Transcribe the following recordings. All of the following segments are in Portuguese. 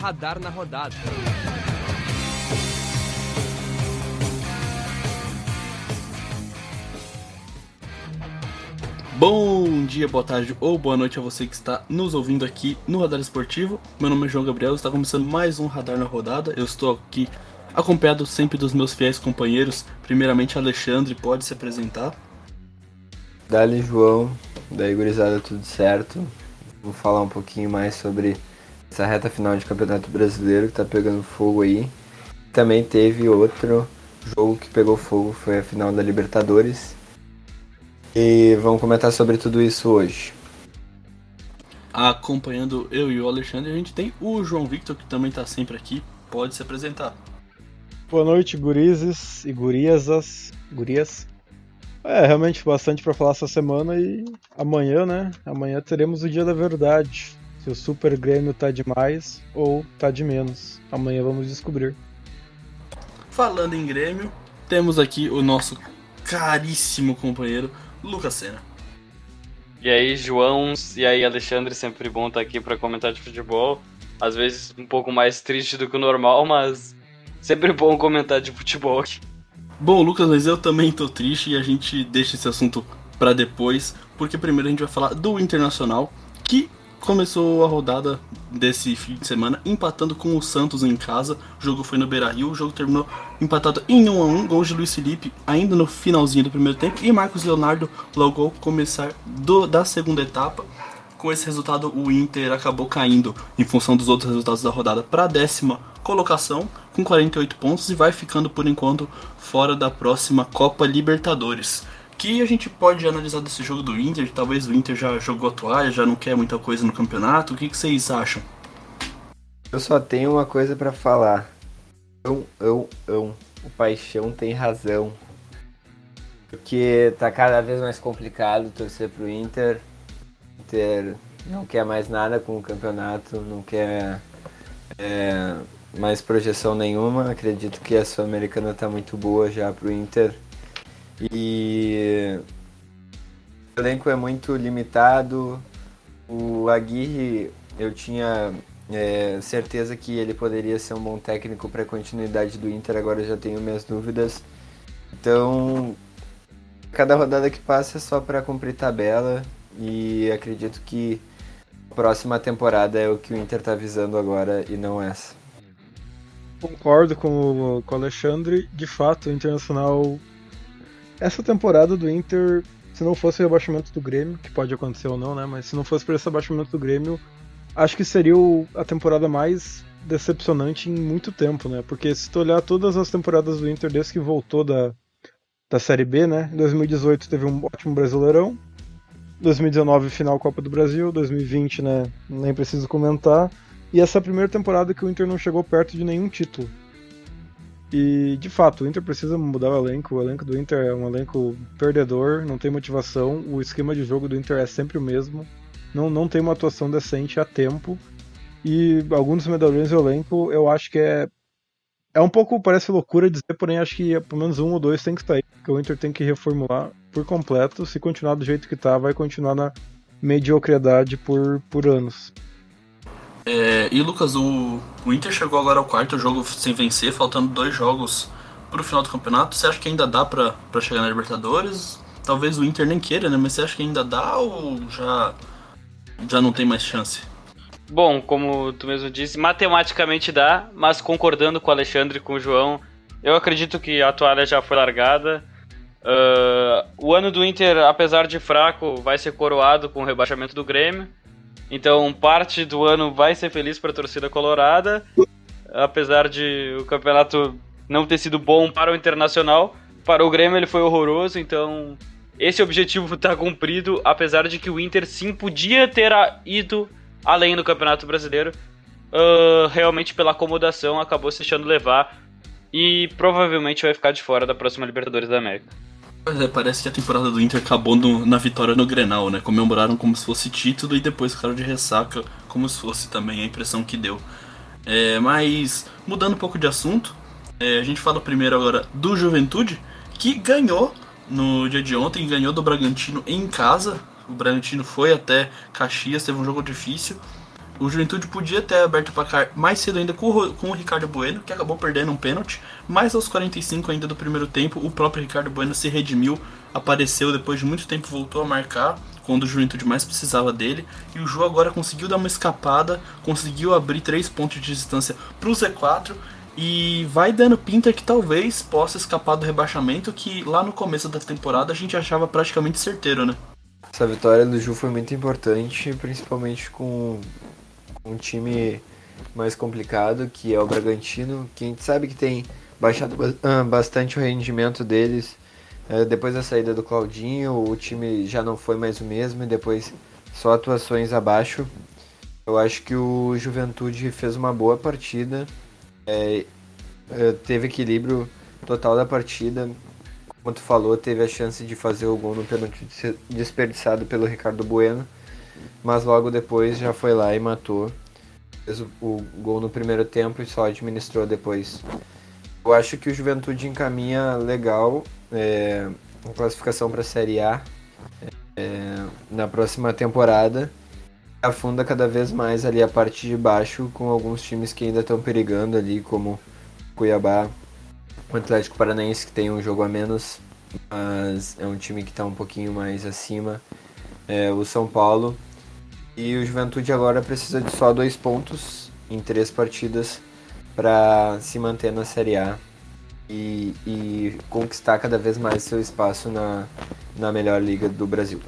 Radar na Rodada. Bom dia, boa tarde ou boa noite a você que está nos ouvindo aqui no Radar Esportivo. Meu nome é João Gabriel, está começando mais um Radar na Rodada. Eu estou aqui acompanhado sempre dos meus fiéis companheiros. Primeiramente, Alexandre, pode se apresentar. Dali João, daí gurizada, tudo certo. Vou falar um pouquinho mais sobre essa reta final de Campeonato Brasileiro que tá pegando fogo aí. Também teve outro jogo que pegou fogo, foi a final da Libertadores. E vamos comentar sobre tudo isso hoje. Acompanhando eu e o Alexandre, a gente tem o João Victor, que também está sempre aqui. Pode se apresentar. Boa noite, gurizes e guriasas. Gurias. É, realmente bastante para falar essa semana e amanhã, né? Amanhã teremos o dia da verdade. Se o Super Grêmio tá demais ou tá de menos. Amanhã vamos descobrir. Falando em Grêmio, temos aqui o nosso caríssimo companheiro Lucas Senna. E aí, João, e aí, Alexandre, sempre bom estar aqui para comentar de futebol. Às vezes um pouco mais triste do que o normal, mas sempre bom comentar de futebol aqui. Bom, Lucas, mas eu também tô triste e a gente deixa esse assunto para depois, porque primeiro a gente vai falar do Internacional, que começou a rodada desse fim de semana empatando com o Santos em casa. O jogo foi no Beira-Rio, o jogo terminou empatado em 1 a 1, gols de Luiz Felipe ainda no finalzinho do primeiro tempo e Marcos Leonardo logo ao começar do, da segunda etapa. Com esse resultado, o Inter acabou caindo em função dos outros resultados da rodada para a décima colocação com 48 pontos e vai ficando por enquanto fora da próxima Copa Libertadores que a gente pode analisar desse jogo do Inter? Talvez o Inter já jogou a toalha, já não quer muita coisa no campeonato. O que, que vocês acham? Eu só tenho uma coisa para falar. Eu, eu, eu. O Paixão tem razão. Porque tá cada vez mais complicado torcer pro Inter. Inter não quer mais nada com o campeonato, não quer é, mais projeção nenhuma. Acredito que a Sul-Americana tá muito boa já pro Inter. E o elenco é muito limitado. O Aguirre, eu tinha é, certeza que ele poderia ser um bom técnico para a continuidade do Inter, agora já tenho minhas dúvidas. Então, cada rodada que passa é só para cumprir tabela e acredito que a próxima temporada é o que o Inter está visando agora e não essa. Concordo com com o Alexandre, de fato, o Internacional essa temporada do Inter, se não fosse o rebaixamento do Grêmio, que pode acontecer ou não, né? Mas se não fosse por esse rebaixamento do Grêmio, acho que seria a temporada mais decepcionante em muito tempo, né? Porque se tu olhar todas as temporadas do Inter desde que voltou da, da Série B, né? Em 2018 teve um ótimo Brasileirão. 2019 final Copa do Brasil, 2020, né, nem preciso comentar. E essa é a primeira temporada que o Inter não chegou perto de nenhum título. E de fato, o Inter precisa mudar o elenco. O elenco do Inter é um elenco perdedor, não tem motivação. O esquema de jogo do Inter é sempre o mesmo. Não, não tem uma atuação decente a tempo. E alguns dos medalhões do elenco eu acho que é. É um pouco, parece loucura dizer, porém acho que pelo menos um ou dois tem que sair. Porque o Inter tem que reformular por completo. Se continuar do jeito que tá, vai continuar na mediocridade por, por anos. É, e Lucas, o, o Inter chegou agora ao quarto jogo sem vencer, faltando dois jogos pro final do campeonato. Você acha que ainda dá pra chegar na Libertadores? Talvez o Inter nem queira, né? Mas você acha que ainda dá ou já, já não tem mais chance? Bom, como tu mesmo disse, matematicamente dá, mas concordando com o Alexandre e com o João, eu acredito que a toalha já foi largada. Uh, o ano do Inter, apesar de fraco, vai ser coroado com o rebaixamento do Grêmio. Então, parte do ano vai ser feliz para a torcida colorada, apesar de o campeonato não ter sido bom para o Internacional. Para o Grêmio ele foi horroroso, então esse objetivo está cumprido, apesar de que o Inter sim podia ter ido além do Campeonato Brasileiro. Uh, realmente pela acomodação acabou se deixando levar e provavelmente vai ficar de fora da próxima Libertadores da América. É, parece que a temporada do Inter acabou no, na vitória no Grenal, né? Comemoraram como se fosse título e depois ficaram de ressaca, como se fosse também a impressão que deu. É, mas, mudando um pouco de assunto, é, a gente fala primeiro agora do Juventude, que ganhou no dia de ontem, ganhou do Bragantino em casa. O Bragantino foi até Caxias, teve um jogo difícil. O Juventude podia ter aberto o placar mais cedo ainda com o, com o Ricardo Bueno, que acabou perdendo um pênalti, mas aos 45 ainda do primeiro tempo, o próprio Ricardo Bueno se redimiu, apareceu depois de muito tempo, voltou a marcar quando o Juventude mais precisava dele, e o Ju agora conseguiu dar uma escapada, conseguiu abrir 3 pontos de distância para o Z4 e vai dando pinta que talvez possa escapar do rebaixamento que lá no começo da temporada a gente achava praticamente certeiro, né? Essa vitória do Ju foi muito importante, principalmente com um time mais complicado, que é o Bragantino, que a gente sabe que tem baixado ah, bastante o rendimento deles. É, depois da saída do Claudinho, o time já não foi mais o mesmo e depois só atuações abaixo. Eu acho que o Juventude fez uma boa partida, é, é, teve equilíbrio total da partida. Como tu falou, teve a chance de fazer o gol no pênalti desperdiçado pelo Ricardo Bueno mas logo depois já foi lá e matou. Fez o, o gol no primeiro tempo e só administrou depois. Eu acho que o Juventude encaminha legal é, a classificação para a Série A é, na próxima temporada. Afunda cada vez mais ali a parte de baixo, com alguns times que ainda estão perigando ali, como Cuiabá, o Atlético Paranaense, que tem um jogo a menos, mas é um time que está um pouquinho mais acima. É, o São Paulo e o Juventude agora precisa de só dois pontos em três partidas para se manter na Série A e, e, conquistar cada vez mais seu espaço na, na melhor liga do Brasil.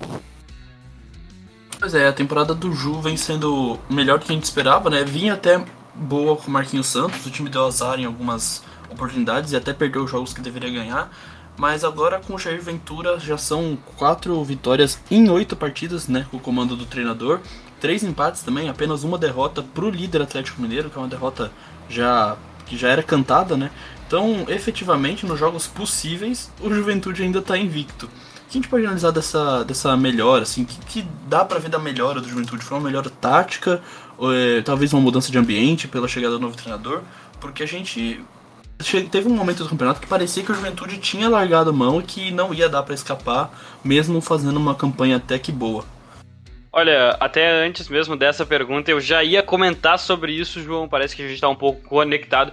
Pois é, a temporada do Ju vem sendo melhor do que a gente esperava, né? Vinha até boa com o Marquinhos Santos, o time deu azar em algumas oportunidades e até perdeu os jogos que deveria ganhar. Mas agora com o Jair Ventura já são quatro vitórias em oito partidas, né? Com o comando do treinador. Três empates também, apenas uma derrota pro líder Atlético Mineiro, que é uma derrota já que já era cantada, né? Então, efetivamente, nos jogos possíveis, o Juventude ainda está invicto. O que a gente pode analisar dessa, dessa melhora, assim, que, que dá para ver da melhora do Juventude? Foi uma melhora tática, ou, é, talvez uma mudança de ambiente pela chegada do novo treinador? Porque a gente teve um momento do campeonato que parecia que o Juventude tinha largado mão e que não ia dar para escapar, mesmo fazendo uma campanha até que boa. Olha, até antes mesmo dessa pergunta, eu já ia comentar sobre isso, João. Parece que a gente está um pouco conectado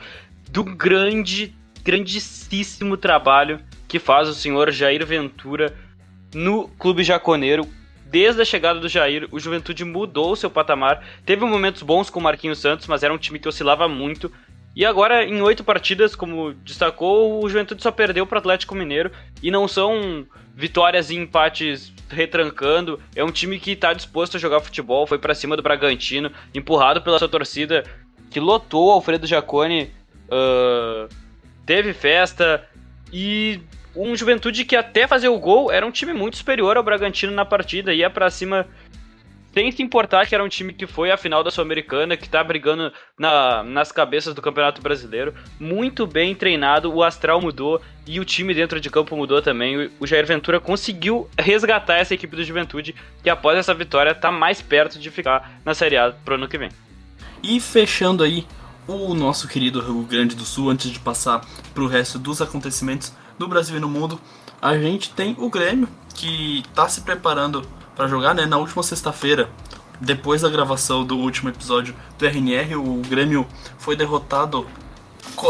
do grande, grandíssimo trabalho que faz o senhor Jair Ventura no Clube Jaconeiro. Desde a chegada do Jair, o Juventude mudou seu patamar. Teve momentos bons com o Marquinhos Santos, mas era um time que oscilava muito. E agora, em oito partidas, como destacou, o Juventude só perdeu para o Atlético Mineiro. E não são vitórias e empates retrancando. É um time que está disposto a jogar futebol. Foi para cima do Bragantino, empurrado pela sua torcida, que lotou o Alfredo Jacone. Uh, teve festa. E um Juventude que até fazer o gol era um time muito superior ao Bragantino na partida. Ia para cima sem se importar que era um time que foi à final da Sul-Americana, que tá brigando na, nas cabeças do Campeonato Brasileiro. Muito bem treinado, o astral mudou e o time dentro de campo mudou também. O Jair Ventura conseguiu resgatar essa equipe do Juventude, que após essa vitória tá mais perto de ficar na Série A pro ano que vem. E fechando aí o nosso querido Rio Grande do Sul, antes de passar pro resto dos acontecimentos do Brasil e no mundo, a gente tem o Grêmio, que tá se preparando para jogar, né? Na última sexta-feira, depois da gravação do último episódio do RNR, o Grêmio foi derrotado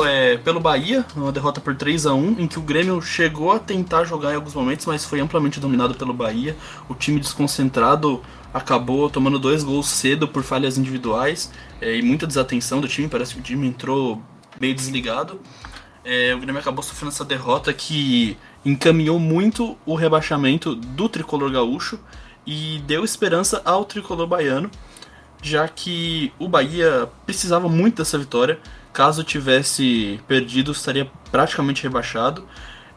é, pelo Bahia, uma derrota por 3 a 1 em que o Grêmio chegou a tentar jogar em alguns momentos, mas foi amplamente dominado pelo Bahia. O time desconcentrado acabou tomando dois gols cedo por falhas individuais é, e muita desatenção do time. Parece que o time entrou meio desligado. É, o Grêmio acabou sofrendo essa derrota que encaminhou muito o rebaixamento do tricolor gaúcho e deu esperança ao tricolor baiano, já que o Bahia precisava muito dessa vitória. Caso tivesse perdido, estaria praticamente rebaixado.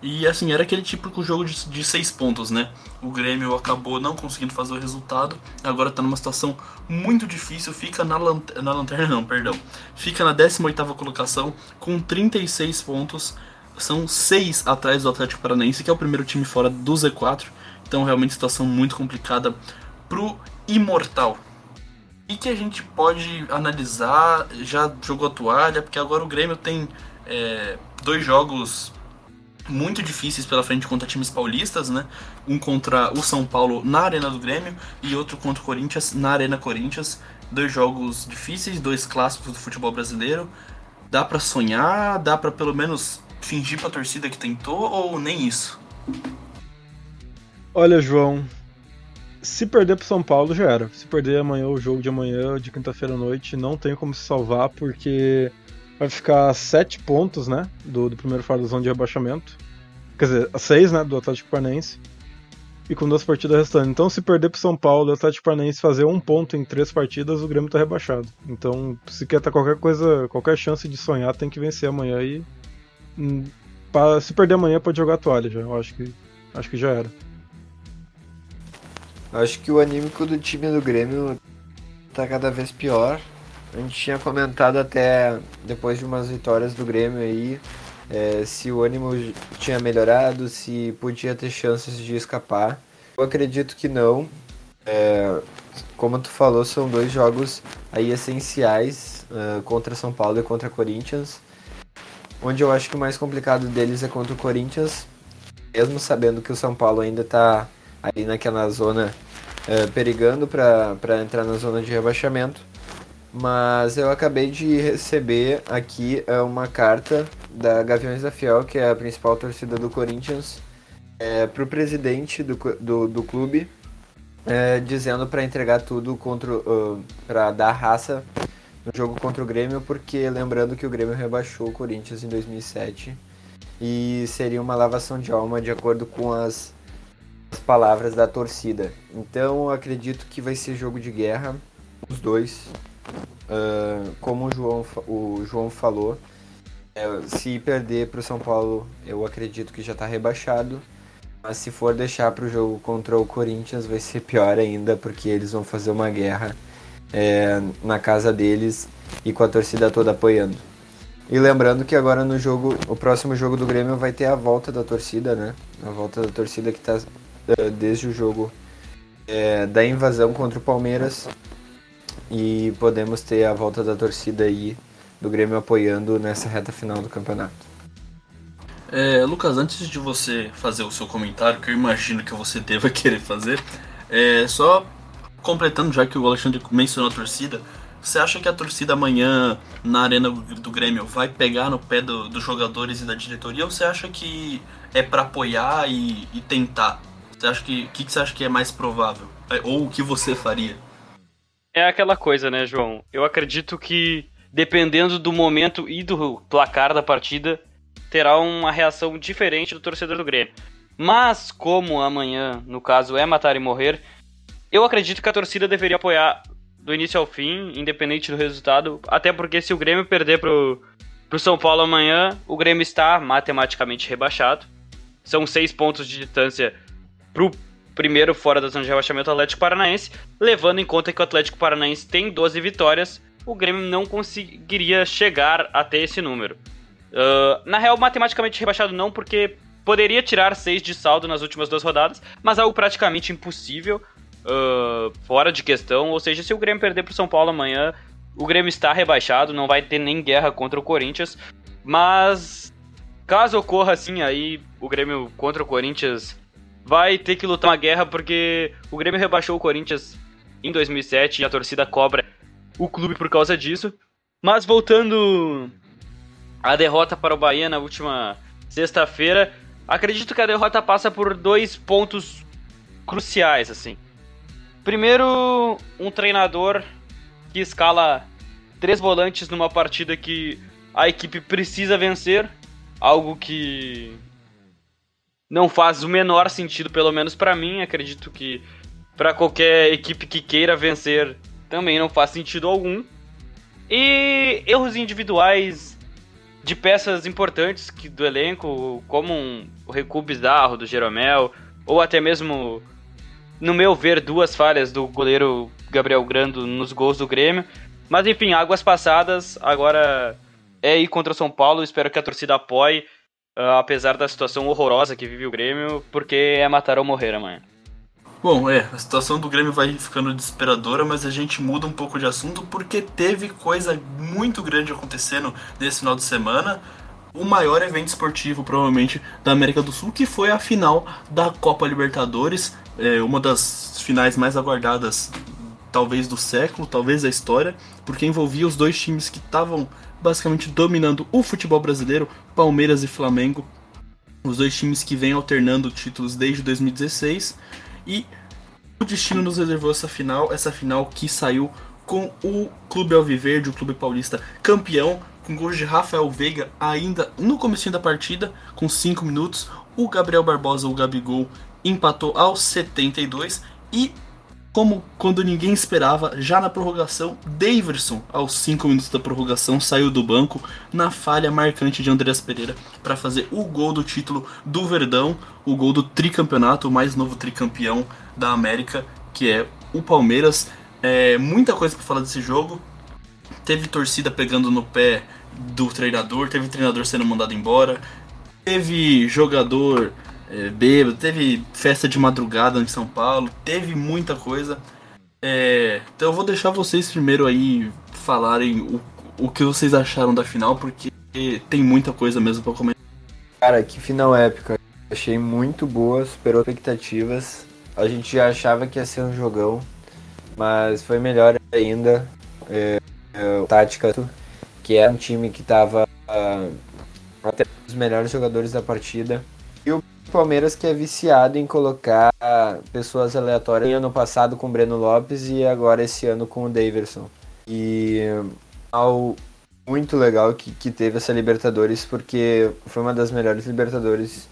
E assim, era aquele típico jogo de, de seis pontos, né? O Grêmio acabou não conseguindo fazer o resultado, agora está numa situação muito difícil, fica na, na lanterna, não, perdão. Fica na 18 colocação com 36 pontos, são seis atrás do Atlético Paranaense, que é o primeiro time fora do Z4. Então, realmente, situação muito complicada pro Imortal. E que a gente pode analisar, já jogou a toalha, porque agora o Grêmio tem é, dois jogos muito difíceis pela frente contra times paulistas, né? Um contra o São Paulo na Arena do Grêmio e outro contra o Corinthians na Arena Corinthians. Dois jogos difíceis, dois clássicos do futebol brasileiro. Dá para sonhar? Dá para pelo menos fingir pra torcida que tentou ou nem isso? Olha, João, se perder pro São Paulo já era. Se perder amanhã o jogo de amanhã, de quinta-feira à noite, não tem como se salvar porque vai ficar sete pontos, né, do, do primeiro fora da zona de rebaixamento. Quer dizer, seis, né, do Atlético Paranaense. E com duas partidas restantes. Então, se perder pro São Paulo e o Atlético Paranaense fazer um ponto em três partidas, o Grêmio tá rebaixado. Então, se quer ter qualquer coisa, qualquer chance de sonhar, tem que vencer amanhã e. Hum, pra, se perder amanhã, pode jogar a toalha já. Eu acho que, acho que já era. Acho que o anímico do time do Grêmio tá cada vez pior. A gente tinha comentado até depois de umas vitórias do Grêmio aí é, se o ânimo tinha melhorado, se podia ter chances de escapar. Eu acredito que não. É, como tu falou, são dois jogos aí essenciais uh, contra São Paulo e contra Corinthians. Onde eu acho que o mais complicado deles é contra o Corinthians, mesmo sabendo que o São Paulo ainda está aí naquela zona uh, perigando para entrar na zona de rebaixamento. Mas eu acabei de receber aqui uh, uma carta da Gaviões da Fiel, que é a principal torcida do Corinthians, é, para o presidente do, do, do clube, é, dizendo para entregar tudo contra uh, para dar raça no jogo contra o Grêmio, porque lembrando que o Grêmio rebaixou o Corinthians em 2007 e seria uma lavação de alma de acordo com as palavras da torcida. Então acredito que vai ser jogo de guerra, os dois. Uh, como o João, o João falou, é, se perder para o São Paulo, eu acredito que já está rebaixado. Mas se for deixar para o jogo contra o Corinthians, vai ser pior ainda, porque eles vão fazer uma guerra é, na casa deles e com a torcida toda apoiando. E lembrando que agora no jogo, o próximo jogo do Grêmio vai ter a volta da torcida, né? A volta da torcida que está desde o jogo é, da invasão contra o Palmeiras. E podemos ter a volta da torcida aí do Grêmio apoiando nessa reta final do campeonato. É, Lucas, antes de você fazer o seu comentário, que eu imagino que você deva querer fazer, é, só completando já que o Alexandre mencionou a torcida, você acha que a torcida amanhã na arena do Grêmio vai pegar no pé do, dos jogadores e da diretoria ou você acha que é para apoiar e, e, tentar? Acha que que, que você acha que é mais provável? É, ou o que você faria? É aquela coisa, né, João? Eu acredito que dependendo do momento e do placar da partida, terá uma reação diferente do torcedor do Grêmio. Mas, como amanhã, no caso, é matar e morrer, eu acredito que a torcida deveria apoiar do início ao fim, independente do resultado. Até porque se o Grêmio perder pro, pro São Paulo amanhã, o Grêmio está matematicamente rebaixado. São seis pontos de distância pro primeiro fora da zona de rebaixamento Atlético Paranaense, levando em conta que o Atlético Paranaense tem 12 vitórias o Grêmio não conseguiria chegar até esse número. Uh, na real, matematicamente rebaixado não, porque poderia tirar 6 de saldo nas últimas duas rodadas, mas algo praticamente impossível, uh, fora de questão. Ou seja, se o Grêmio perder para o São Paulo amanhã, o Grêmio está rebaixado, não vai ter nem guerra contra o Corinthians. Mas caso ocorra assim, aí o Grêmio contra o Corinthians vai ter que lutar uma guerra, porque o Grêmio rebaixou o Corinthians em 2007 e a torcida cobra o clube por causa disso. Mas voltando à derrota para o Bahia na última sexta-feira, acredito que a derrota passa por dois pontos cruciais assim. Primeiro, um treinador que escala três volantes numa partida que a equipe precisa vencer, algo que não faz o menor sentido, pelo menos para mim. Acredito que para qualquer equipe que queira vencer também não faz sentido algum. E erros individuais de peças importantes que, do elenco, como um, o recuo bizarro do Jeromel, ou até mesmo, no meu ver, duas falhas do goleiro Gabriel Grando nos gols do Grêmio. Mas enfim, águas passadas, agora é ir contra o São Paulo, espero que a torcida apoie, uh, apesar da situação horrorosa que vive o Grêmio, porque é matar ou morrer amanhã. Bom, é, a situação do Grêmio vai ficando desesperadora, mas a gente muda um pouco de assunto porque teve coisa muito grande acontecendo nesse final de semana. o maior evento esportivo, provavelmente, da América do Sul, que foi a final da Copa Libertadores, é, uma das finais mais aguardadas, talvez do século, talvez da história, porque envolvia os dois times que estavam basicamente dominando o futebol brasileiro, Palmeiras e Flamengo, os dois times que vêm alternando títulos desde 2016 e o destino nos reservou essa final, essa final que saiu com o Clube Alviverde, o Clube Paulista campeão, com gols de Rafael Veiga ainda no começo da partida, com 5 minutos, o Gabriel Barbosa, o Gabigol, empatou aos 72 e como quando ninguém esperava, já na prorrogação, Daverson, aos 5 minutos da prorrogação, saiu do banco na falha marcante de Andreas Pereira para fazer o gol do título do Verdão, o gol do tricampeonato, o mais novo tricampeão da América, que é o Palmeiras. É, muita coisa para falar desse jogo. Teve torcida pegando no pé do treinador, teve treinador sendo mandado embora, teve jogador é, bêbado, teve festa de madrugada em São Paulo, teve muita coisa. É, então eu vou deixar vocês primeiro aí falarem o, o que vocês acharam da final, porque tem muita coisa mesmo pra comentar. Cara, que final épica. Achei muito boa, superou expectativas. A gente já achava que ia ser um jogão, mas foi melhor ainda. É, é, tática, que é um time que tava uh, até os melhores jogadores da partida. Palmeiras que é viciado em colocar pessoas aleatórias ano passado com o Breno Lopes e agora esse ano com o Daverson. E ao muito legal que, que teve essa Libertadores, porque foi uma das melhores Libertadores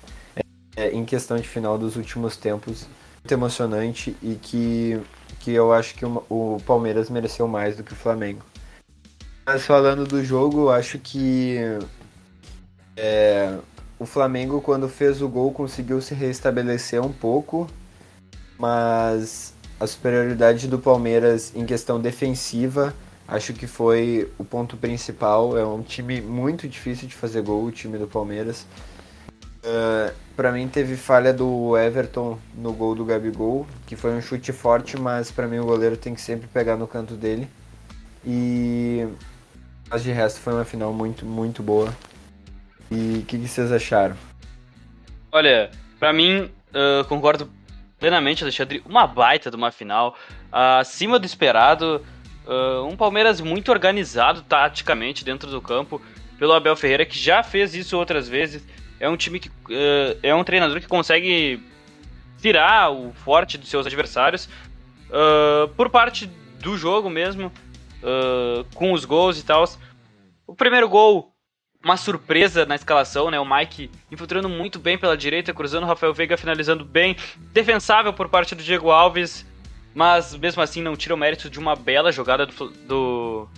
é, em questão de final dos últimos tempos. Muito emocionante e que, que eu acho que o, o Palmeiras mereceu mais do que o Flamengo. Mas falando do jogo, eu acho que é, o Flamengo, quando fez o gol, conseguiu se restabelecer um pouco, mas a superioridade do Palmeiras em questão defensiva acho que foi o ponto principal. É um time muito difícil de fazer gol, o time do Palmeiras. Uh, para mim teve falha do Everton no gol do Gabigol, que foi um chute forte, mas para mim o goleiro tem que sempre pegar no canto dele. E mas de resto foi uma final muito, muito boa. E o que, que, vocês acharam? Olha, para mim, uh, concordo plenamente, Alexandre. Uma baita de uma final. Uh, acima do esperado. Uh, um Palmeiras muito organizado taticamente dentro do campo pelo Abel Ferreira, que já fez isso outras vezes. É um time que. é um treinador que consegue tirar o forte dos seus adversários. por parte do jogo mesmo, com os gols e tal. O primeiro gol uma surpresa na escalação, né? O Mike infiltrando muito bem pela direita, cruzando o Rafael Veiga, finalizando bem. Defensável por parte do Diego Alves, mas mesmo assim não tira o mérito de uma bela jogada do, do,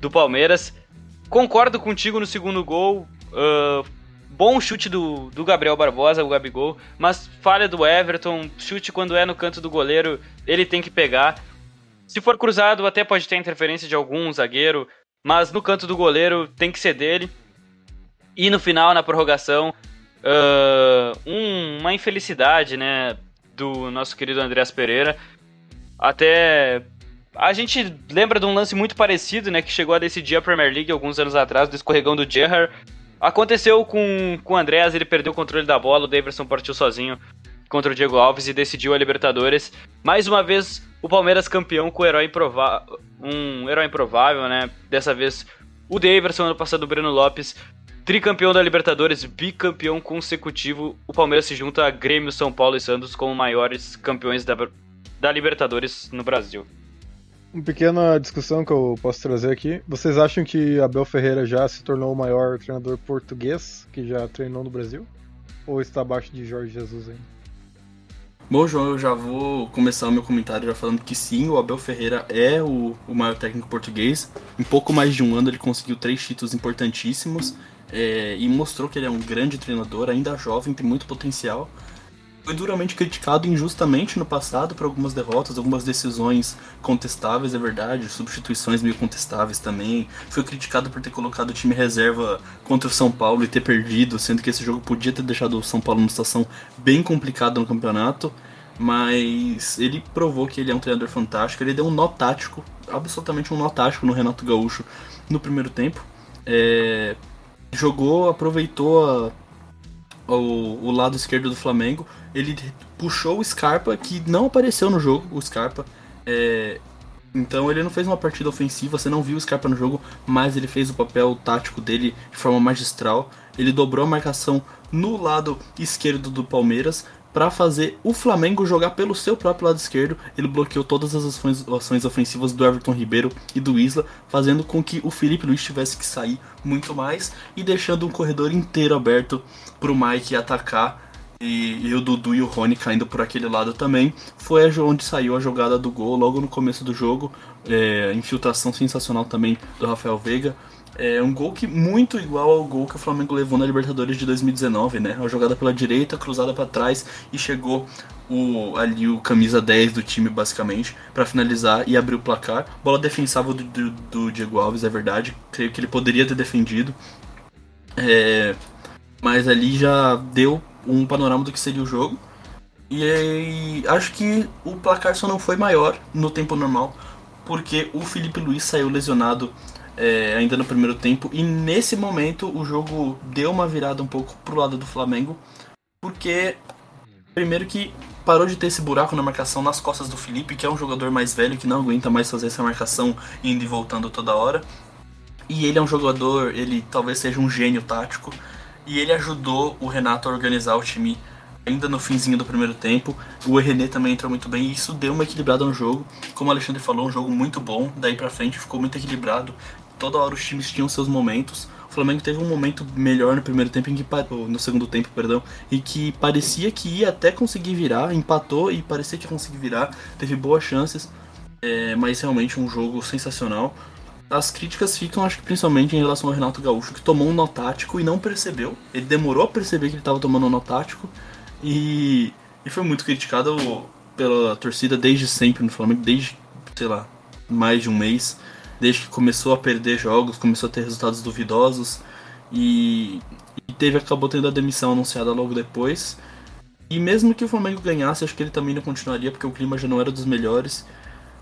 do Palmeiras. Concordo contigo no segundo gol. Uh, bom chute do, do Gabriel Barbosa, o Gabigol, mas falha do Everton. Chute quando é no canto do goleiro, ele tem que pegar. Se for cruzado, até pode ter interferência de algum zagueiro, mas no canto do goleiro tem que ser dele. E no final, na prorrogação, uh, um, uma infelicidade, né, do nosso querido Andreas Pereira. Até a gente lembra de um lance muito parecido, né, que chegou a decidir a Premier League alguns anos atrás, do escorregão do Gerrard. Aconteceu com, com o Andreas, ele perdeu o controle da bola, o Davidson partiu sozinho contra o Diego Alves e decidiu a Libertadores. Mais uma vez, o Palmeiras campeão com o herói improvável, um herói improvável, né? Dessa vez o Davidson, ano passado o Breno Lopes. Tricampeão da Libertadores, bicampeão consecutivo, o Palmeiras se junta a Grêmio, São Paulo e Santos como maiores campeões da, da Libertadores no Brasil. Uma pequena discussão que eu posso trazer aqui. Vocês acham que Abel Ferreira já se tornou o maior treinador português que já treinou no Brasil? Ou está abaixo de Jorge Jesus ainda? Bom, João, eu já vou começar o meu comentário já falando que sim, o Abel Ferreira é o, o maior técnico português. Em pouco mais de um ano ele conseguiu três títulos importantíssimos é, e mostrou que ele é um grande treinador, ainda jovem, tem muito potencial. Foi duramente criticado injustamente no passado por algumas derrotas, algumas decisões contestáveis, é verdade, substituições meio contestáveis também. Foi criticado por ter colocado o time reserva contra o São Paulo e ter perdido, sendo que esse jogo podia ter deixado o São Paulo numa situação bem complicada no campeonato. Mas ele provou que ele é um treinador fantástico. Ele deu um nó tático, absolutamente um nó tático no Renato Gaúcho no primeiro tempo. É, jogou, aproveitou a, o, o lado esquerdo do Flamengo. Ele puxou o Scarpa, que não apareceu no jogo, o Scarpa. É, então ele não fez uma partida ofensiva, você não viu o Scarpa no jogo, mas ele fez o papel tático dele de forma magistral. Ele dobrou a marcação no lado esquerdo do Palmeiras para fazer o Flamengo jogar pelo seu próprio lado esquerdo. Ele bloqueou todas as ações, ofensivas do Everton Ribeiro e do Isla, fazendo com que o Felipe Luiz tivesse que sair muito mais e deixando um corredor inteiro aberto para o Mike atacar. E, e, o Dudu e o Rony caindo por aquele lado também. Foi onde saiu a jogada do gol logo no começo do jogo. É, infiltração sensacional também do Rafael Veiga. É um gol que muito igual ao gol que o Flamengo levou na Libertadores de 2019, né? Uma jogada pela direita, cruzada para trás e chegou o ali o camisa 10 do time basicamente para finalizar e abrir o placar. Bola defensável do, do, do, Diego Alves, é verdade. Creio que ele poderia ter defendido. É, mas ali já deu um panorama do que seria o jogo. E aí, acho que o placar só não foi maior no tempo normal, porque o Felipe Luiz saiu lesionado é, ainda no primeiro tempo. E nesse momento o jogo deu uma virada um pouco pro lado do Flamengo. Porque, primeiro que parou de ter esse buraco na marcação nas costas do Felipe, que é um jogador mais velho que não aguenta mais fazer essa marcação indo e voltando toda hora. E ele é um jogador, ele talvez seja um gênio tático. E ele ajudou o Renato a organizar o time ainda no finzinho do primeiro tempo. O René também entrou muito bem e isso deu uma equilibrada no jogo. Como o Alexandre falou, um jogo muito bom. Daí pra frente ficou muito equilibrado toda hora os times tinham seus momentos. O Flamengo teve um momento melhor no primeiro tempo, em que, no segundo tempo, perdão, e que parecia que ia até conseguir virar, empatou e parecia que ia conseguir virar, teve boas chances, é, mas realmente um jogo sensacional. As críticas ficam, acho que principalmente em relação ao Renato Gaúcho, que tomou um nó tático e não percebeu. Ele demorou a perceber que ele estava tomando um nó tático e, e foi muito criticado pela torcida desde sempre no Flamengo, desde, sei lá, mais de um mês desde que começou a perder jogos, começou a ter resultados duvidosos e, e teve acabou tendo a demissão anunciada logo depois. E mesmo que o Flamengo ganhasse, acho que ele também não continuaria porque o clima já não era dos melhores.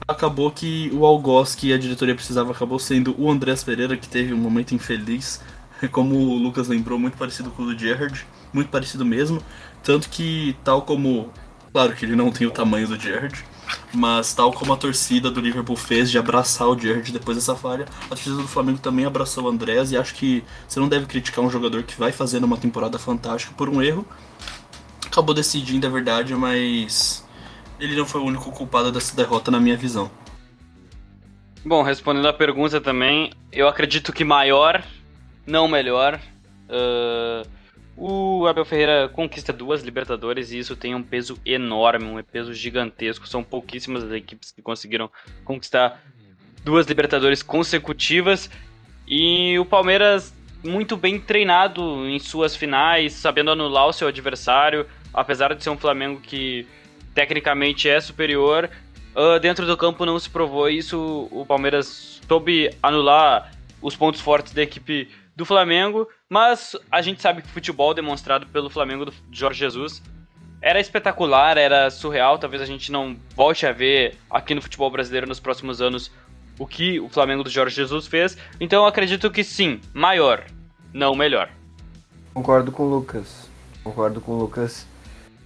Acabou que o algoz que a diretoria precisava acabou sendo o Andrés Pereira, que teve um momento infeliz, como o Lucas lembrou, muito parecido com o do Gerrard, muito parecido mesmo. Tanto que, tal como. Claro que ele não tem o tamanho do Gerrard, mas tal como a torcida do Liverpool fez de abraçar o Gerrard depois dessa falha, a torcida do Flamengo também abraçou o Andrés e acho que você não deve criticar um jogador que vai fazendo uma temporada fantástica por um erro. Acabou decidindo, é verdade, mas ele não foi o único culpado dessa derrota na minha visão. Bom, respondendo a pergunta também, eu acredito que maior, não melhor. Uh o Abel Ferreira conquista duas Libertadores e isso tem um peso enorme, um peso gigantesco. São pouquíssimas as equipes que conseguiram conquistar duas Libertadores consecutivas. E o Palmeiras, muito bem treinado em suas finais, sabendo anular o seu adversário, apesar de ser um Flamengo que tecnicamente é superior. Uh, dentro do campo não se provou isso. O Palmeiras soube anular os pontos fortes da equipe do Flamengo, mas a gente sabe que o futebol demonstrado pelo Flamengo do Jorge Jesus era espetacular, era surreal. Talvez a gente não volte a ver aqui no futebol brasileiro nos próximos anos o que o Flamengo do Jorge Jesus fez. Então acredito que sim, maior, não melhor. Concordo com o Lucas. Concordo com o Lucas,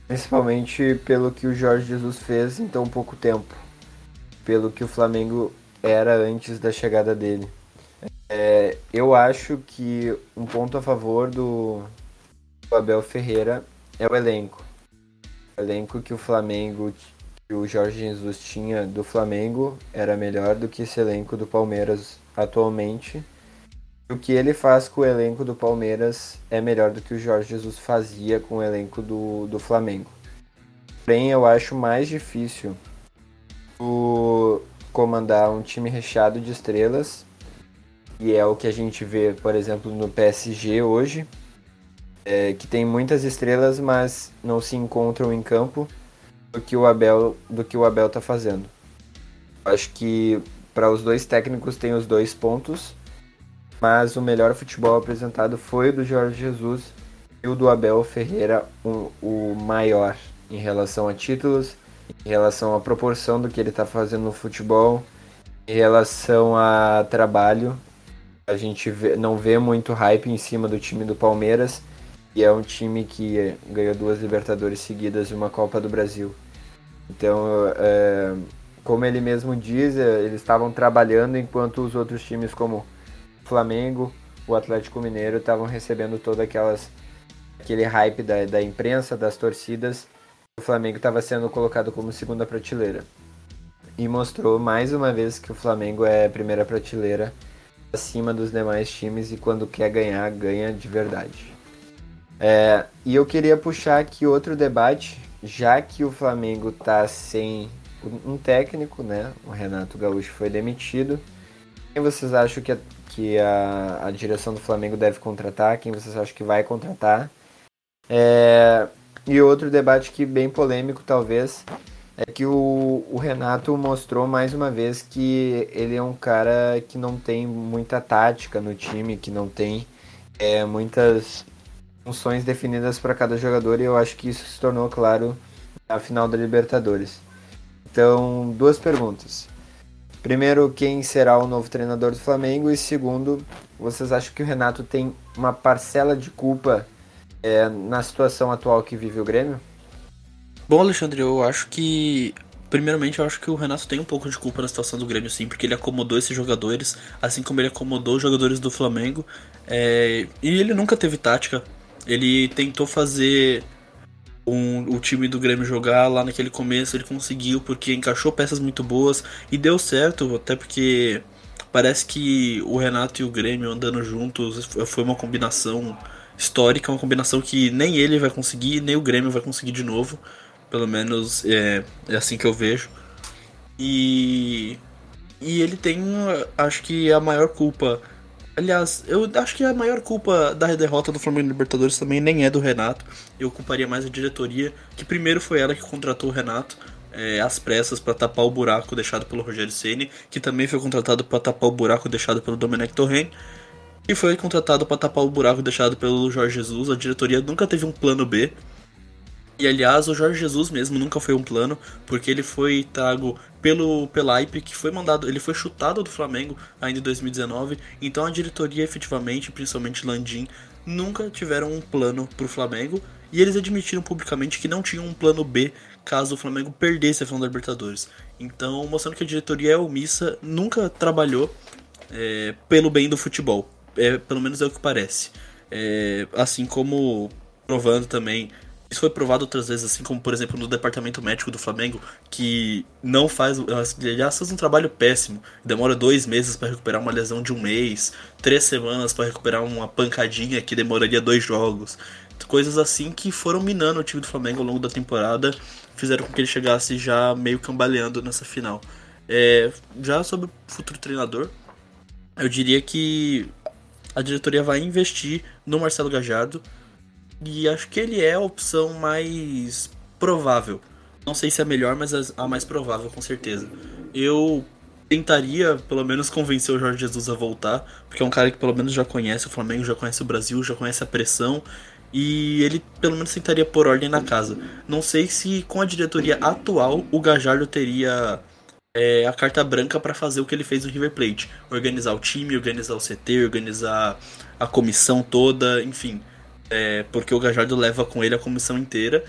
principalmente pelo que o Jorge Jesus fez em tão pouco tempo, pelo que o Flamengo era antes da chegada dele. É, eu acho que um ponto a favor do, do Abel Ferreira é o elenco. O elenco que o Flamengo, que o Jorge Jesus tinha do Flamengo era melhor do que esse elenco do Palmeiras atualmente. O que ele faz com o elenco do Palmeiras é melhor do que o Jorge Jesus fazia com o elenco do, do Flamengo. Porém, eu acho mais difícil o comandar um time recheado de estrelas e é o que a gente vê, por exemplo, no PSG hoje, é, que tem muitas estrelas, mas não se encontram em campo do que o Abel do que o Abel está fazendo. Acho que para os dois técnicos tem os dois pontos, mas o melhor futebol apresentado foi o do Jorge Jesus e o do Abel Ferreira um, o maior em relação a títulos, em relação à proporção do que ele está fazendo no futebol, em relação a trabalho a gente vê, não vê muito hype em cima do time do Palmeiras e é um time que ganhou duas Libertadores seguidas e uma Copa do Brasil. Então, é, como ele mesmo diz, é, eles estavam trabalhando enquanto os outros times como Flamengo, o Atlético Mineiro estavam recebendo todo aquelas aquele hype da, da imprensa, das torcidas. O Flamengo estava sendo colocado como segunda prateleira. E mostrou mais uma vez que o Flamengo é primeira prateleira acima dos demais times e quando quer ganhar, ganha de verdade. É, e eu queria puxar aqui outro debate, já que o Flamengo está sem um técnico, né? O Renato Gaúcho foi demitido. Quem vocês acham que a, que a, a direção do Flamengo deve contratar? Quem vocês acham que vai contratar? É, e outro debate que bem polêmico, talvez, é que o, o, Renato mostrou mais uma vez que ele é um cara que não tem muita tática no time, que não tem é, muitas funções definidas para cada jogador, e eu acho que isso se tornou claro na final da Libertadores. Então, duas perguntas. Primeiro, quem será o novo treinador do Flamengo? E segundo, vocês acham que o Renato tem uma parcela de culpa é, na situação atual que vive o Grêmio? Bom, Alexandre, eu acho que. Primeiramente, eu acho que o Renato tem um pouco de culpa na situação do Grêmio, sim, porque ele acomodou esses jogadores, assim como ele acomodou os jogadores do Flamengo. É... E ele nunca teve tática. Ele tentou fazer um, o time do Grêmio jogar lá naquele começo, ele conseguiu porque encaixou peças muito boas e deu certo, até porque parece que o Renato e o Grêmio andando juntos foi uma combinação histórica, uma combinação que nem ele vai conseguir, nem o Grêmio vai conseguir de novo. Pelo menos é, é assim que eu vejo. E, e ele tem, acho que, a maior culpa. Aliás, eu acho que a maior culpa da derrota do Flamengo Libertadores também nem é do Renato. Eu culparia mais a diretoria, que primeiro foi ela que contratou o Renato é, às pressas para tapar o buraco deixado pelo Rogério Ceni, que também foi contratado para tapar o buraco deixado pelo Domenech Torren e foi contratado para tapar o buraco deixado pelo Jorge Jesus. A diretoria nunca teve um plano B. E aliás, o Jorge Jesus mesmo nunca foi um plano, porque ele foi trago pelo Pelaipe, que foi mandado, ele foi chutado do Flamengo ainda em 2019. Então a diretoria efetivamente, principalmente Landim, nunca tiveram um plano para o Flamengo. E eles admitiram publicamente que não tinham um plano B caso o Flamengo perdesse a final da Libertadores. Então, mostrando que a diretoria é omissa, nunca trabalhou é, pelo bem do futebol é, pelo menos é o que parece. É, assim como provando também. Isso foi provado outras vezes, assim como, por exemplo, no departamento médico do Flamengo, que não faz. Aliás, faz um trabalho péssimo. Demora dois meses para recuperar uma lesão de um mês, três semanas para recuperar uma pancadinha que demoraria dois jogos. Coisas assim que foram minando o time do Flamengo ao longo da temporada, fizeram com que ele chegasse já meio cambaleando nessa final. É, já sobre o futuro treinador, eu diria que a diretoria vai investir no Marcelo Gajardo e acho que ele é a opção mais provável. Não sei se é a melhor, mas a mais provável, com certeza. Eu tentaria, pelo menos, convencer o Jorge Jesus a voltar, porque é um cara que pelo menos já conhece o Flamengo, já conhece o Brasil, já conhece a pressão, e ele pelo menos tentaria pôr ordem na casa. Não sei se com a diretoria atual o Gajardo teria é, a carta branca para fazer o que ele fez no River Plate: organizar o time, organizar o CT, organizar a comissão toda, enfim. É, porque o Gajardo leva com ele a comissão inteira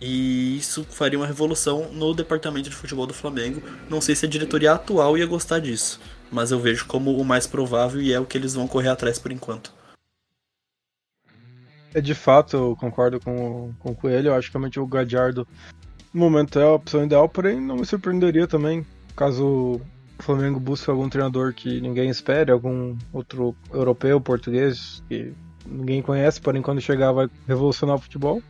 e isso faria uma revolução no departamento de futebol do Flamengo. Não sei se a diretoria atual ia gostar disso, mas eu vejo como o mais provável e é o que eles vão correr atrás por enquanto. É de fato, eu concordo com, com o Coelho. Eu acho que realmente o Gajardo no momento é a opção ideal, porém não me surpreenderia também caso o Flamengo busque algum treinador que ninguém espere, algum outro europeu, português, que ninguém conhece, porém quando chegar vai revolucionar o futebol.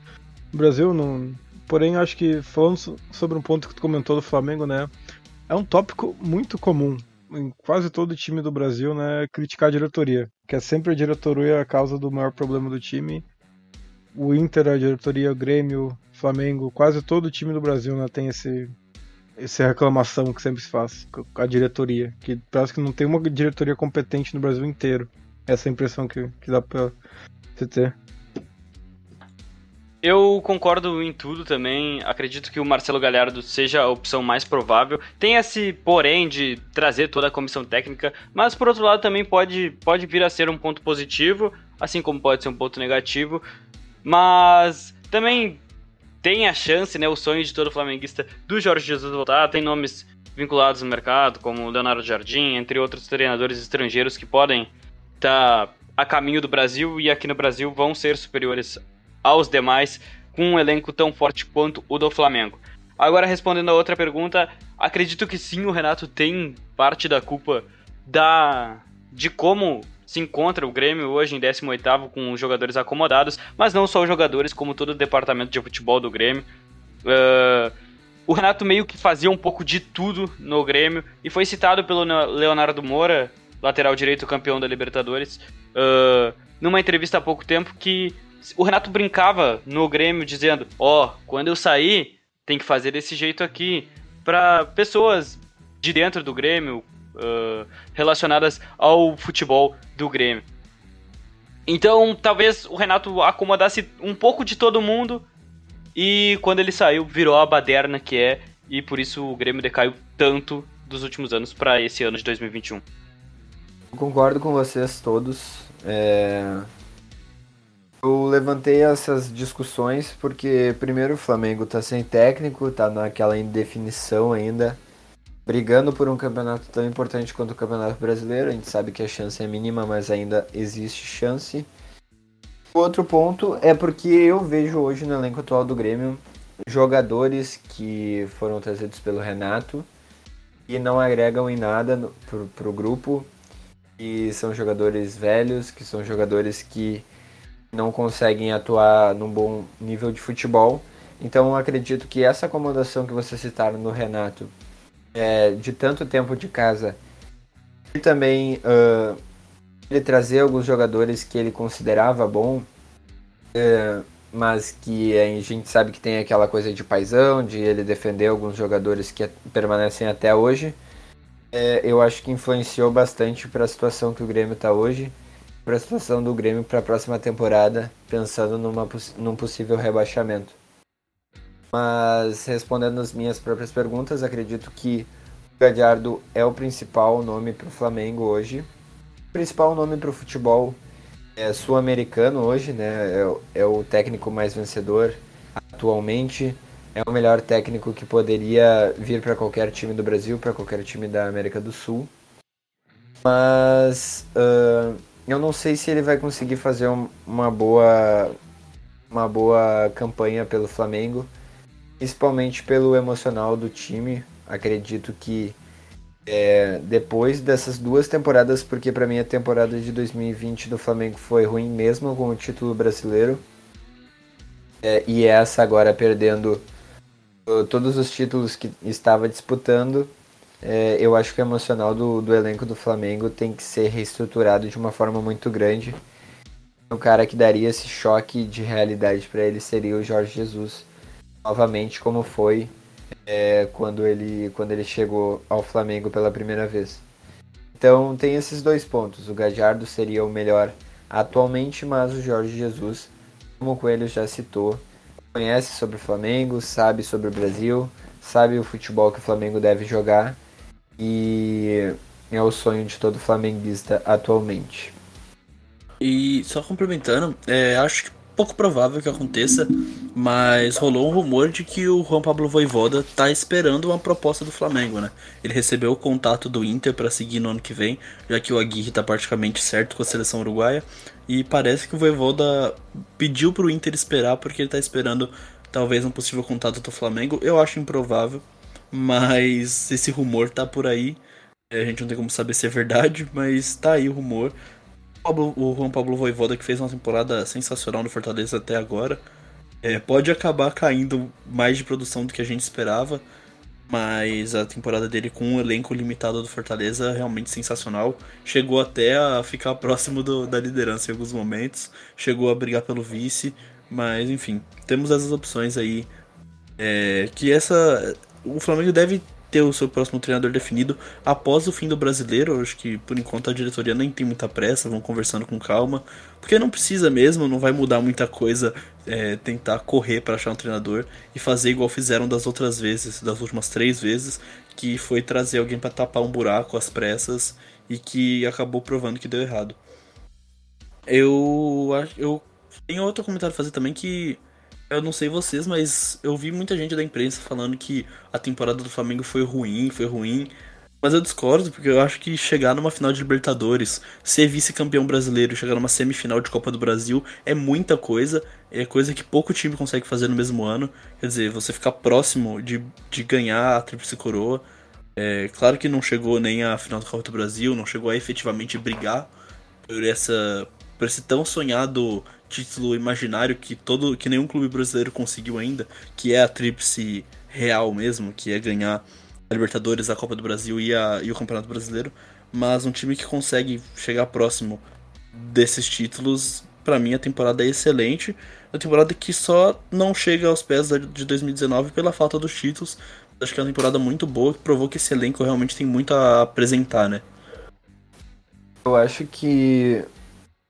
O Brasil não. Porém, acho que falando sobre um ponto que tu comentou do Flamengo, né? É um tópico muito comum em quase todo time do Brasil, né? Criticar a diretoria. Que é sempre a diretoria a causa do maior problema do time. O Inter, a diretoria, o Grêmio, Flamengo, quase todo time do Brasil né, tem esse, essa reclamação que sempre se faz com a diretoria, que parece que não tem uma diretoria competente no Brasil inteiro. Essa impressão que, que dá pra você ter. Eu concordo em tudo também. Acredito que o Marcelo Galhardo seja a opção mais provável. Tem esse porém de trazer toda a comissão técnica, mas por outro lado também pode, pode vir a ser um ponto positivo, assim como pode ser um ponto negativo. Mas também tem a chance, né, o sonho de todo flamenguista do Jorge Jesus voltar. Tem nomes vinculados no mercado, como Leonardo Jardim, entre outros treinadores estrangeiros que podem estar tá a caminho do Brasil e aqui no Brasil vão ser superiores aos demais com um elenco tão forte quanto o do Flamengo. Agora, respondendo a outra pergunta, acredito que sim, o Renato tem parte da culpa da de como se encontra o Grêmio hoje em 18º com os jogadores acomodados, mas não só os jogadores, como todo o departamento de futebol do Grêmio. Uh, o Renato meio que fazia um pouco de tudo no Grêmio e foi citado pelo Leonardo Moura, lateral direito campeão da Libertadores, uh, numa entrevista há pouco tempo que o Renato brincava no Grêmio dizendo: Ó, oh, quando eu sair, tem que fazer desse jeito aqui. Para pessoas de dentro do Grêmio, uh, relacionadas ao futebol do Grêmio. Então, talvez o Renato acomodasse um pouco de todo mundo e quando ele saiu, virou a baderna que é, e por isso o Grêmio decaiu tanto dos últimos anos para esse ano de 2021. Concordo com vocês todos. É... Eu levantei essas discussões porque, primeiro, o Flamengo tá sem técnico, tá naquela indefinição ainda, brigando por um campeonato tão importante quanto o Campeonato Brasileiro. A gente sabe que a chance é mínima, mas ainda existe chance. O outro ponto é porque eu vejo hoje no elenco atual do Grêmio jogadores que foram trazidos pelo Renato e não agregam em nada pro, pro grupo. E são jogadores velhos, que são jogadores que não conseguem atuar num bom nível de futebol. Então eu acredito que essa acomodação que vocês citaram no Renato, é, de tanto tempo de casa, e também uh, ele trazer alguns jogadores que ele considerava bom, uh, mas que a gente sabe que tem aquela coisa de paisão, de ele defender alguns jogadores que permanecem até hoje, é, eu acho que influenciou bastante para a situação que o Grêmio está hoje para a situação do Grêmio para a próxima temporada, pensando numa, num possível rebaixamento. Mas respondendo as minhas próprias perguntas, acredito que o Gadiardo é o principal nome para o Flamengo hoje. Principal nome para o futebol é sul-americano hoje, né? É, é o técnico mais vencedor atualmente. É o melhor técnico que poderia vir para qualquer time do Brasil, para qualquer time da América do Sul. Mas uh, eu não sei se ele vai conseguir fazer uma boa uma boa campanha pelo Flamengo, principalmente pelo emocional do time. Acredito que é, depois dessas duas temporadas, porque para mim a temporada de 2020 do Flamengo foi ruim mesmo com o título brasileiro, é, e essa agora perdendo todos os títulos que estava disputando, é, eu acho que o emocional do, do elenco do Flamengo tem que ser reestruturado de uma forma muito grande. O cara que daria esse choque de realidade para ele seria o Jorge Jesus, novamente como foi é, quando, ele, quando ele chegou ao Flamengo pela primeira vez. Então tem esses dois pontos. O Gajardo seria o melhor atualmente, mas o Jorge Jesus, como o Coelho já citou, conhece sobre o Flamengo, sabe sobre o Brasil, sabe o futebol que o Flamengo deve jogar e é o sonho de todo flamenguista atualmente. E só complementando, é, acho que pouco provável que aconteça, mas rolou um rumor de que o Juan Pablo Voivoda tá esperando uma proposta do Flamengo, né? Ele recebeu o contato do Inter para seguir no ano que vem, já que o Aguirre tá praticamente certo com a seleção uruguaia, e parece que o Voivoda pediu pro Inter esperar porque ele tá esperando talvez um possível contato do Flamengo. Eu acho improvável, mas esse rumor tá por aí. É, a gente não tem como saber se é verdade, mas tá aí o rumor. O Juan Pablo Voivoda, que fez uma temporada sensacional no Fortaleza até agora, é, pode acabar caindo mais de produção do que a gente esperava, mas a temporada dele com um elenco limitado do Fortaleza é realmente sensacional. Chegou até a ficar próximo do, da liderança em alguns momentos, chegou a brigar pelo vice, mas enfim, temos essas opções aí. É, que essa o Flamengo deve ter o seu próximo treinador definido após o fim do brasileiro. Acho que por enquanto a diretoria nem tem muita pressa, vão conversando com calma, porque não precisa mesmo, não vai mudar muita coisa é, tentar correr para achar um treinador e fazer igual fizeram das outras vezes, das últimas três vezes, que foi trazer alguém para tapar um buraco às pressas e que acabou provando que deu errado. Eu eu tenho outro comentário a fazer também que eu não sei vocês, mas eu vi muita gente da imprensa falando que a temporada do Flamengo foi ruim, foi ruim. Mas eu discordo, porque eu acho que chegar numa final de Libertadores, ser vice-campeão brasileiro, chegar numa semifinal de Copa do Brasil é muita coisa. É coisa que pouco time consegue fazer no mesmo ano. Quer dizer, você ficar próximo de, de ganhar a Tríplice Coroa. É, claro que não chegou nem à final da Copa do Brasil, não chegou a efetivamente brigar por essa por esse tão sonhado título imaginário que todo que nenhum clube brasileiro conseguiu ainda, que é a tríplice real mesmo, que é ganhar a Libertadores, a Copa do Brasil e, a, e o Campeonato Brasileiro, mas um time que consegue chegar próximo desses títulos, para mim a temporada é excelente. A temporada que só não chega aos pés de 2019 pela falta dos títulos. Acho que é uma temporada muito boa que provou que esse elenco realmente tem muito a apresentar, né? Eu acho que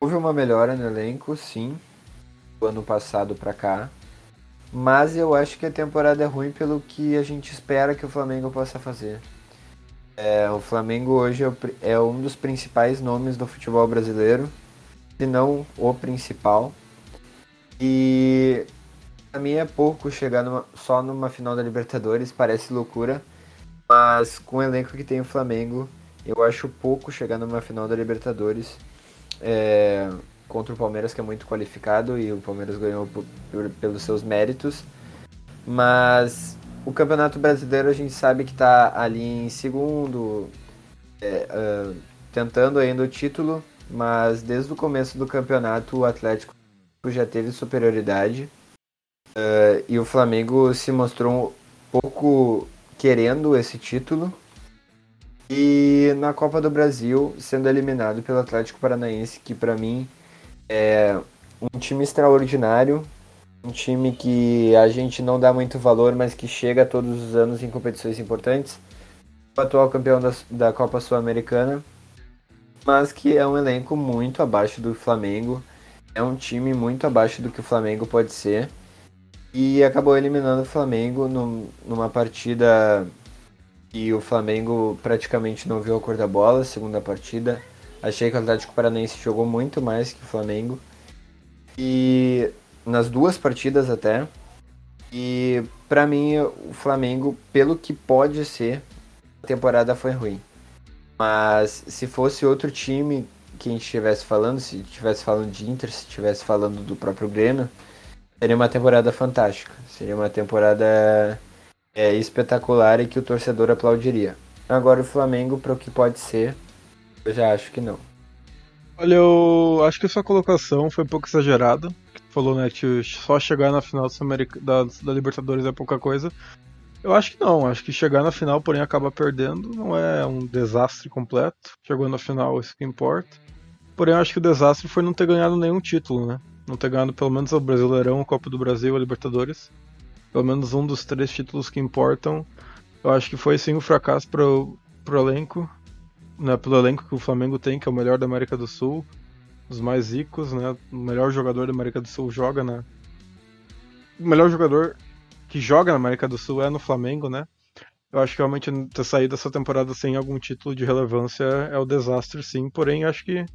houve uma melhora no elenco, sim, do ano passado para cá. Mas eu acho que a temporada é ruim pelo que a gente espera que o Flamengo possa fazer. É, o Flamengo hoje é, é um dos principais nomes do futebol brasileiro, se não o principal. E a mim é pouco chegar numa, só numa final da Libertadores, parece loucura, mas com o elenco que tem o Flamengo, eu acho pouco chegar numa final da Libertadores. É, contra o Palmeiras, que é muito qualificado, e o Palmeiras ganhou por, por, pelos seus méritos. Mas o Campeonato Brasileiro a gente sabe que está ali em segundo, é, uh, tentando ainda o título, mas desde o começo do campeonato o Atlético já teve superioridade. Uh, e o Flamengo se mostrou um pouco querendo esse título. E na Copa do Brasil, sendo eliminado pelo Atlético Paranaense, que para mim é um time extraordinário, um time que a gente não dá muito valor, mas que chega todos os anos em competições importantes. O atual campeão da, da Copa Sul-Americana, mas que é um elenco muito abaixo do Flamengo. É um time muito abaixo do que o Flamengo pode ser. E acabou eliminando o Flamengo num, numa partida e o Flamengo praticamente não viu a cor da bola, segunda partida. Achei que o Atlético Paranaense jogou muito mais que o Flamengo. E nas duas partidas até. E para mim o Flamengo, pelo que pode ser, a temporada foi ruim. Mas se fosse outro time que a gente estivesse falando, se estivesse falando de Inter, se estivesse falando do próprio Grêmio, seria uma temporada fantástica. Seria uma temporada é, espetacular e que o torcedor aplaudiria. Agora o Flamengo, para o que pode ser, eu já acho que não. Olha, eu acho que sua colocação foi um pouco exagerada. Falou, né, que só chegar na final da, da Libertadores é pouca coisa. Eu acho que não, acho que chegar na final, porém acaba perdendo, não é um desastre completo. Chegou na final, isso que importa. Porém, eu acho que o desastre foi não ter ganhado nenhum título, né? Não ter ganhado pelo menos o Brasileirão, a Copa do Brasil, a Libertadores. Pelo menos um dos três títulos que importam. Eu acho que foi sim um fracasso pro, pro elenco né, pelo elenco que o Flamengo tem, que é o melhor da América do Sul, os mais ricos, né? O melhor jogador da América do Sul joga na. O melhor jogador que joga na América do Sul é no Flamengo, né? Eu acho que realmente ter saído dessa temporada sem algum título de relevância é o desastre, sim. Porém, acho que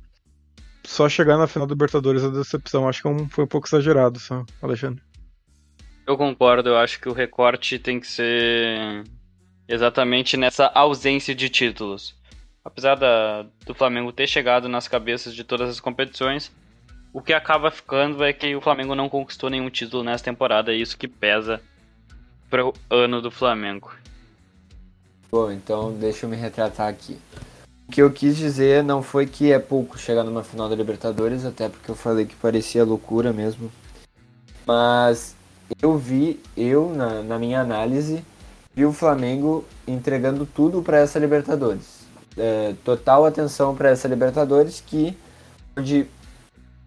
só chegar na final do Libertadores é decepção. Acho que é foi um pouco exagerado, só, Alexandre. Eu concordo, eu acho que o recorte tem que ser exatamente nessa ausência de títulos apesar da, do Flamengo ter chegado nas cabeças de todas as competições, o que acaba ficando é que o Flamengo não conquistou nenhum título nessa temporada, e isso que pesa para o ano do Flamengo. Bom, então deixa eu me retratar aqui. O que eu quis dizer não foi que é pouco chegar numa final da Libertadores, até porque eu falei que parecia loucura mesmo. Mas eu vi, eu, na, na minha análise, vi o Flamengo entregando tudo para essa Libertadores é, total atenção para essa Libertadores que onde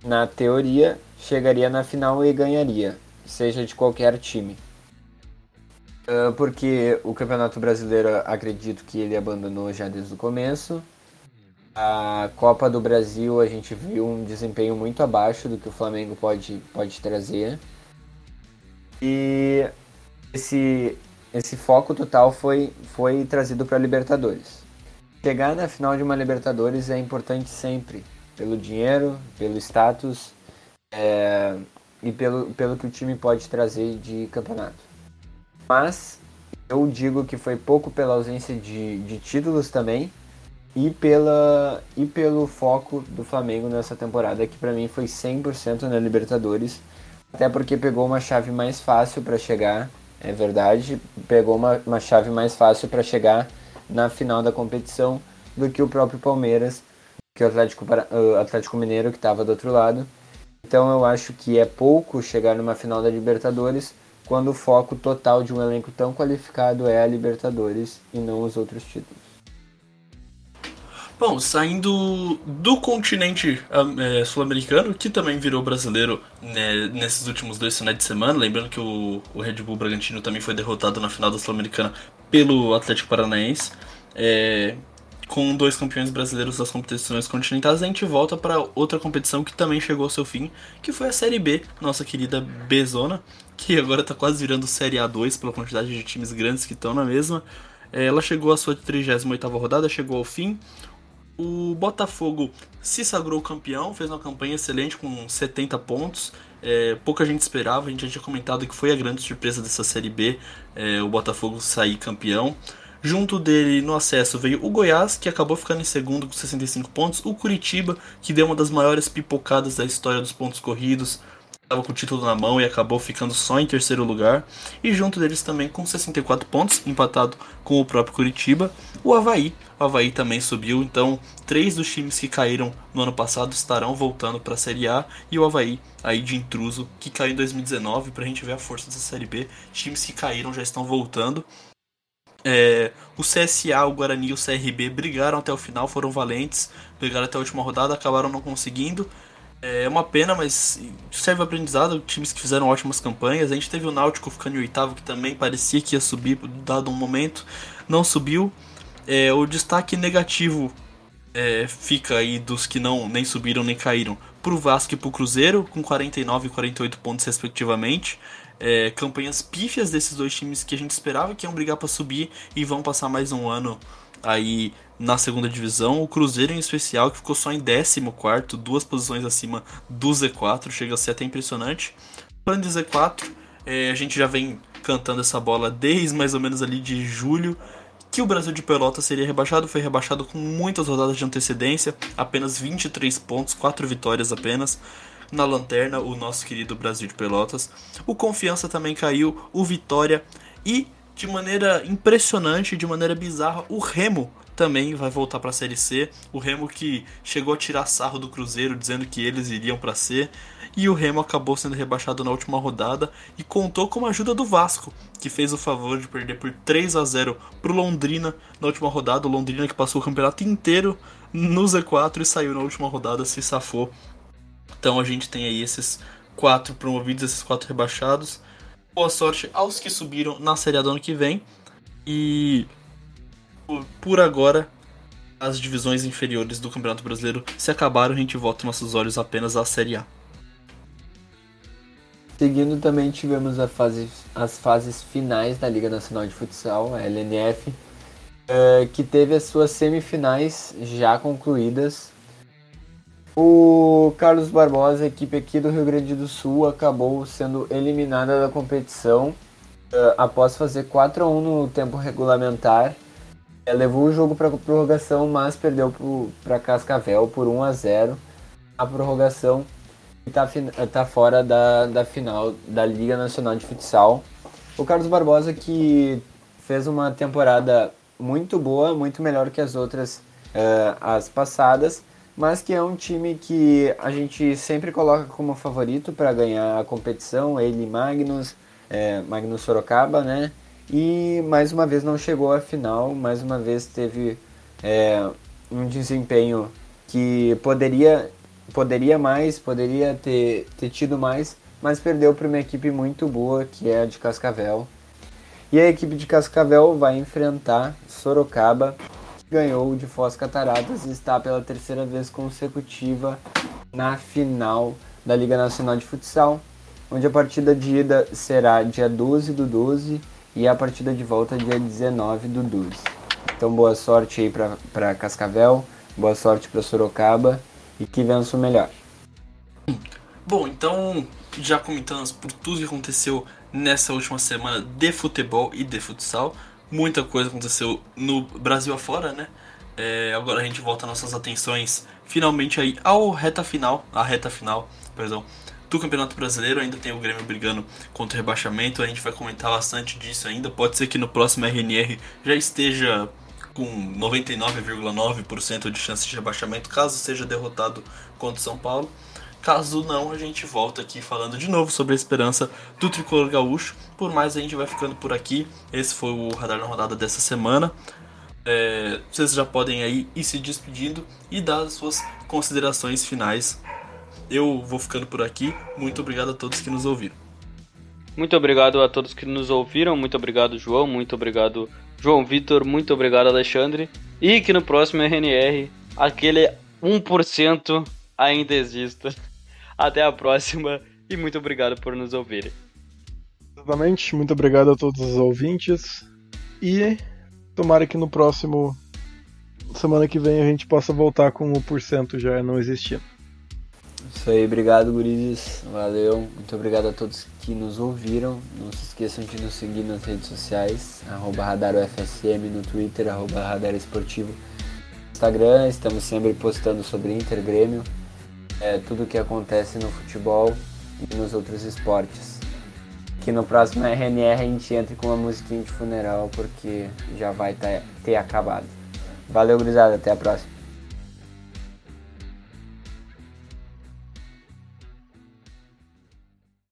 na teoria chegaria na final e ganharia, seja de qualquer time. Uh, porque o Campeonato Brasileiro acredito que ele abandonou já desde o começo. A Copa do Brasil a gente viu um desempenho muito abaixo do que o Flamengo pode, pode trazer. E esse, esse foco total foi, foi trazido para a Libertadores. Chegar na final de uma Libertadores é importante sempre, pelo dinheiro, pelo status é, e pelo, pelo que o time pode trazer de campeonato. Mas eu digo que foi pouco pela ausência de, de títulos também e, pela, e pelo foco do Flamengo nessa temporada, que para mim foi 100% na Libertadores, até porque pegou uma chave mais fácil para chegar, é verdade, pegou uma, uma chave mais fácil para chegar na final da competição do que o próprio Palmeiras, que o Atlético, Atlético Mineiro que estava do outro lado. Então eu acho que é pouco chegar numa final da Libertadores quando o foco total de um elenco tão qualificado é a Libertadores e não os outros títulos. Bom, saindo do continente é, sul-americano, que também virou brasileiro né, nesses últimos dois finais de semana, lembrando que o, o Red Bull Bragantino também foi derrotado na final da Sul-Americana pelo Atlético Paranaense. É, com dois campeões brasileiros das competições continentais, a gente volta para outra competição que também chegou ao seu fim, que foi a Série B, nossa querida B-Zona, que agora está quase virando Série A2 pela quantidade de times grandes que estão na mesma. É, ela chegou à sua 38ª rodada, chegou ao fim. O Botafogo se sagrou campeão, fez uma campanha excelente com 70 pontos. É, pouca gente esperava, a gente já tinha comentado que foi a grande surpresa dessa Série B, é, o Botafogo sair campeão. Junto dele no acesso veio o Goiás, que acabou ficando em segundo com 65 pontos, o Curitiba, que deu uma das maiores pipocadas da história dos pontos corridos, estava com o título na mão e acabou ficando só em terceiro lugar. E junto deles também com 64 pontos, empatado com o próprio Curitiba, o Havaí. O Havaí também subiu, então três dos times que caíram no ano passado estarão voltando para a Série A e o Havaí aí de intruso, que caiu em 2019, para a gente ver a força dessa Série B. Times que caíram já estão voltando. É, o CSA, o Guarani e o CRB brigaram até o final, foram valentes, brigaram até a última rodada, acabaram não conseguindo. É uma pena, mas serve aprendizado. Times que fizeram ótimas campanhas. A gente teve o Náutico ficando em oitavo, que também parecia que ia subir, dado um momento, não subiu. É, o destaque negativo é, fica aí dos que não nem subiram nem caíram pro Vasco e pro Cruzeiro, com 49 e 48 pontos respectivamente é, campanhas pífias desses dois times que a gente esperava que iam brigar para subir e vão passar mais um ano aí na segunda divisão. O Cruzeiro em especial, que ficou só em 14, duas posições acima do Z4, chega a ser até impressionante. Falando de Z4, é, a gente já vem cantando essa bola desde mais ou menos ali de julho. Que o Brasil de Pelota seria rebaixado, foi rebaixado com muitas rodadas de antecedência, apenas 23 pontos, 4 vitórias apenas na lanterna o nosso querido Brasil de Pelotas. O Confiança também caiu, o Vitória e de maneira impressionante, de maneira bizarra, o Remo também vai voltar para a Série C. O Remo que chegou a tirar sarro do Cruzeiro dizendo que eles iriam para C. E o Remo acabou sendo rebaixado na última rodada e contou com a ajuda do Vasco, que fez o favor de perder por 3 a 0 pro Londrina na última rodada. O Londrina que passou o campeonato inteiro no Z4 e saiu na última rodada, se safou então a gente tem aí esses quatro promovidos, esses quatro rebaixados. Boa sorte aos que subiram na Série A do ano que vem. E por agora, as divisões inferiores do Campeonato Brasileiro se acabaram, a gente volta nossos olhos apenas à Série A. Seguindo também tivemos fase, as fases finais da Liga Nacional de Futsal, a LNF, eh, que teve as suas semifinais já concluídas o Carlos Barbosa, equipe aqui do Rio Grande do Sul, acabou sendo eliminada da competição uh, após fazer 4 a 1 no tempo regulamentar. Uh, levou o jogo para prorrogação, mas perdeu para Cascavel por 1 a 0 a prorrogação e está tá fora da, da final da Liga Nacional de Futsal. O Carlos Barbosa que fez uma temporada muito boa, muito melhor que as outras, uh, as passadas, mas que é um time que a gente sempre coloca como favorito para ganhar a competição, ele Magnus, é, Magnus Sorocaba, né? E mais uma vez não chegou à final, mais uma vez teve é, um desempenho que poderia, poderia mais, poderia ter, ter tido mais, mas perdeu para uma equipe muito boa, que é a de Cascavel. E a equipe de Cascavel vai enfrentar Sorocaba ganhou de Foz Cataratas e está pela terceira vez consecutiva na final da Liga Nacional de Futsal. onde a partida de ida será dia 12 do 12 e a partida de volta dia 19 do 12. Então boa sorte aí para Cascavel, boa sorte para Sorocaba e que vença o melhor. Bom, então já comentamos por tudo que aconteceu nessa última semana de futebol e de futsal. Muita coisa aconteceu no Brasil afora, né? É, agora a gente volta nossas atenções finalmente aí ao reta final, a reta final, perdão, do Campeonato Brasileiro. Ainda tem o Grêmio brigando contra o rebaixamento. A gente vai comentar bastante disso ainda. Pode ser que no próximo RNR já esteja com 99,9% de chance de rebaixamento, caso seja derrotado contra o São Paulo. Caso não, a gente volta aqui falando de novo sobre a esperança do tricolor gaúcho. Por mais, a gente vai ficando por aqui. Esse foi o Radar na Rodada dessa semana. É, vocês já podem aí ir se despedindo e dar as suas considerações finais. Eu vou ficando por aqui. Muito obrigado a todos que nos ouviram. Muito obrigado a todos que nos ouviram. Muito obrigado, João. Muito obrigado, João Vitor. Muito obrigado, Alexandre. E que no próximo RNR, aquele 1% ainda exista. Até a próxima e muito obrigado por nos ouvirem. Exatamente, muito obrigado a todos os ouvintes. E tomara que no próximo semana que vem a gente possa voltar com o porcento já não existindo. Isso aí, obrigado gurizes, valeu, muito obrigado a todos que nos ouviram, não se esqueçam de nos seguir nas redes sociais, arroba no Twitter, arroba Radar Esportivo no Instagram, estamos sempre postando sobre Inter Grêmio, é, tudo o que acontece no futebol e nos outros esportes. Que no próximo RNR a gente entre com uma musiquinha de funeral porque já vai ter acabado. Valeu, gurizada, até a próxima.